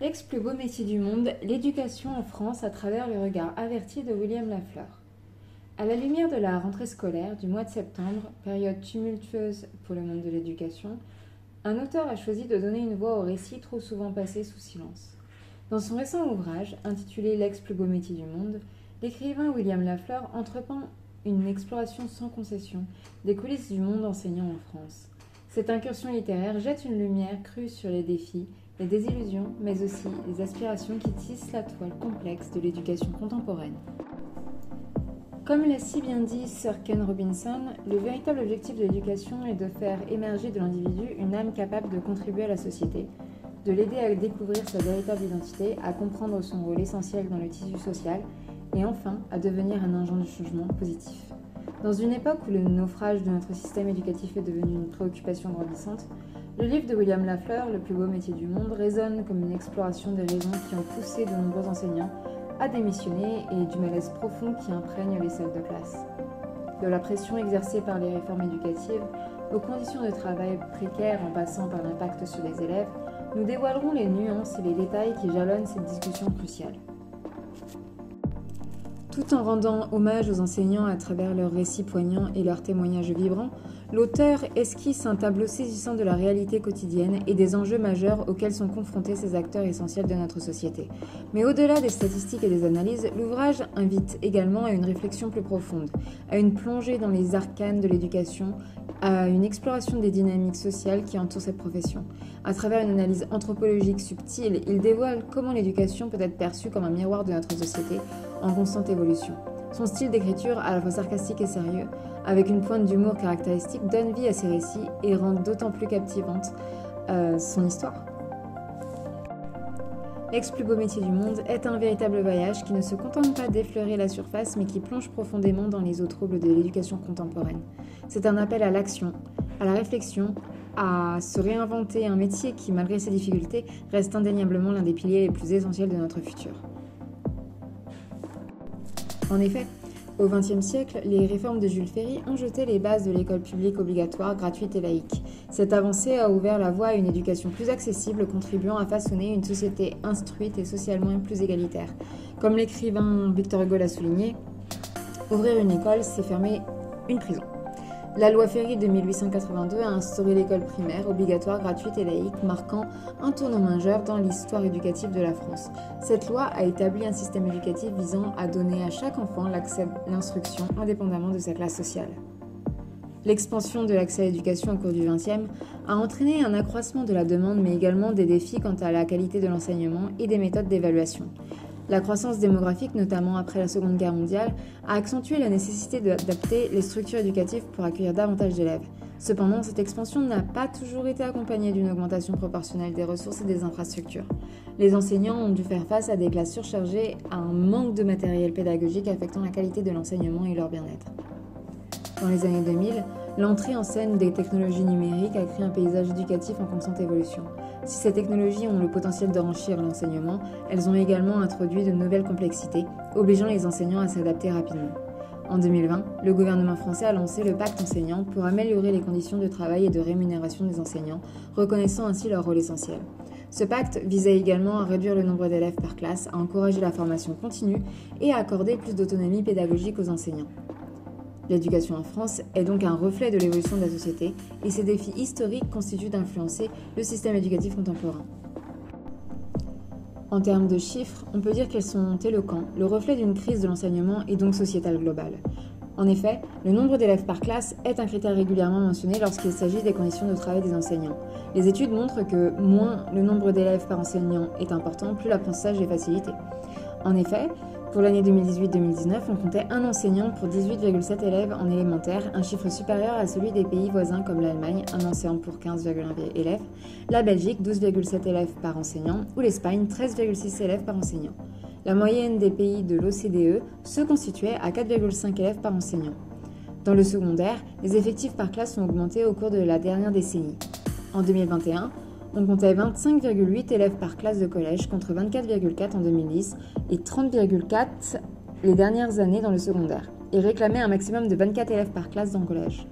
L'ex plus beau métier du monde, l'éducation en France à travers le regard averti de William Lafleur. À la lumière de la rentrée scolaire du mois de septembre, période tumultueuse pour le monde de l'éducation, un auteur a choisi de donner une voix au récit trop souvent passé sous silence. Dans son récent ouvrage, intitulé L'ex plus beau métier du monde, l'écrivain William Lafleur entreprend une exploration sans concession des coulisses du monde enseignant en France. Cette incursion littéraire jette une lumière crue sur les défis les désillusions, mais aussi les aspirations qui tissent la toile complexe de l'éducation contemporaine. Comme l'a si bien dit Sir Ken Robinson, le véritable objectif de l'éducation est de faire émerger de l'individu une âme capable de contribuer à la société, de l'aider à découvrir sa véritable identité, à comprendre son rôle essentiel dans le tissu social et enfin à devenir un agent de changement positif. Dans une époque où le naufrage de notre système éducatif est devenu une préoccupation grandissante, le livre de William Lafleur, Le plus beau métier du monde, résonne comme une exploration des raisons qui ont poussé de nombreux enseignants à démissionner et du malaise profond qui imprègne les salles de classe. De la pression exercée par les réformes éducatives aux conditions de travail précaires en passant par l'impact sur les élèves, nous dévoilerons les nuances et les détails qui jalonnent cette discussion cruciale. Tout en rendant hommage aux enseignants à travers leurs récits poignants et leurs témoignages vibrants, l'auteur esquisse un tableau saisissant de la réalité quotidienne et des enjeux majeurs auxquels sont confrontés ces acteurs essentiels de notre société. Mais au-delà des statistiques et des analyses, l'ouvrage invite également à une réflexion plus profonde, à une plongée dans les arcanes de l'éducation, à une exploration des dynamiques sociales qui entourent cette profession. À travers une analyse anthropologique subtile, il dévoile comment l'éducation peut être perçue comme un miroir de notre société en constante évolution. Son style d'écriture, à la fois sarcastique et sérieux, avec une pointe d'humour caractéristique, donne vie à ses récits et rend d'autant plus captivante euh, son histoire. L'ex plus beau métier du monde est un véritable voyage qui ne se contente pas d'effleurer la surface mais qui plonge profondément dans les eaux troubles de l'éducation contemporaine. C'est un appel à l'action, à la réflexion, à se réinventer un métier qui, malgré ses difficultés, reste indéniablement l'un des piliers les plus essentiels de notre futur. En effet, au XXe siècle, les réformes de Jules Ferry ont jeté les bases de l'école publique obligatoire, gratuite et laïque. Cette avancée a ouvert la voie à une éducation plus accessible, contribuant à façonner une société instruite et socialement plus égalitaire. Comme l'écrivain Victor Hugo l'a souligné, ouvrir une école, c'est fermer une prison. La loi Ferry de 1882 a instauré l'école primaire obligatoire, gratuite et laïque, marquant un tournant majeur dans l'histoire éducative de la France. Cette loi a établi un système éducatif visant à donner à chaque enfant l'accès à l'instruction indépendamment de sa classe sociale. L'expansion de l'accès à l'éducation au cours du XXe a entraîné un accroissement de la demande mais également des défis quant à la qualité de l'enseignement et des méthodes d'évaluation. La croissance démographique, notamment après la Seconde Guerre mondiale, a accentué la nécessité d'adapter les structures éducatives pour accueillir davantage d'élèves. Cependant, cette expansion n'a pas toujours été accompagnée d'une augmentation proportionnelle des ressources et des infrastructures. Les enseignants ont dû faire face à des classes surchargées, à un manque de matériel pédagogique affectant la qualité de l'enseignement et leur bien-être. Dans les années 2000, l'entrée en scène des technologies numériques a créé un paysage éducatif en constante évolution. Si ces technologies ont le potentiel d'enrichir l'enseignement, elles ont également introduit de nouvelles complexités, obligeant les enseignants à s'adapter rapidement. En 2020, le gouvernement français a lancé le pacte enseignant pour améliorer les conditions de travail et de rémunération des enseignants, reconnaissant ainsi leur rôle essentiel. Ce pacte visait également à réduire le nombre d'élèves par classe, à encourager la formation continue et à accorder plus d'autonomie pédagogique aux enseignants. L'éducation en France est donc un reflet de l'évolution de la société et ces défis historiques constituent d'influencer le système éducatif contemporain. En termes de chiffres, on peut dire qu'elles sont éloquents, le reflet d'une crise de l'enseignement et donc sociétale globale. En effet, le nombre d'élèves par classe est un critère régulièrement mentionné lorsqu'il s'agit des conditions de travail des enseignants. Les études montrent que moins le nombre d'élèves par enseignant est important, plus l'apprentissage est facilité. En effet, pour l'année 2018-2019, on comptait un enseignant pour 18,7 élèves en élémentaire, un chiffre supérieur à celui des pays voisins comme l'Allemagne, un enseignant pour 15,1 élèves, la Belgique 12,7 élèves par enseignant ou l'Espagne 13,6 élèves par enseignant. La moyenne des pays de l'OCDE se constituait à 4,5 élèves par enseignant. Dans le secondaire, les effectifs par classe ont augmenté au cours de la dernière décennie. En 2021, on comptait 25,8 élèves par classe de collège contre 24,4 en 2010 et 30,4 les dernières années dans le secondaire, et réclamait un maximum de 24 élèves par classe dans le collège.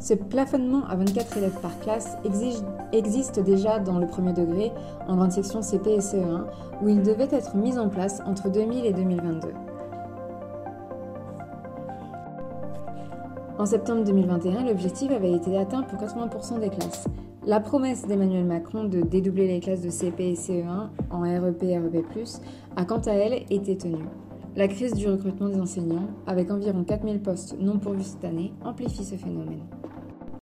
Ce plafonnement à 24 élèves par classe existe déjà dans le premier degré, en grande section CP et CE1, où il devait être mis en place entre 2000 et 2022. En septembre 2021, l'objectif avait été atteint pour 80% des classes. La promesse d'Emmanuel Macron de dédoubler les classes de CP et CE1 en REP et REP+, a quant à elle été tenue. La crise du recrutement des enseignants, avec environ 4000 postes non pourvus cette année, amplifie ce phénomène.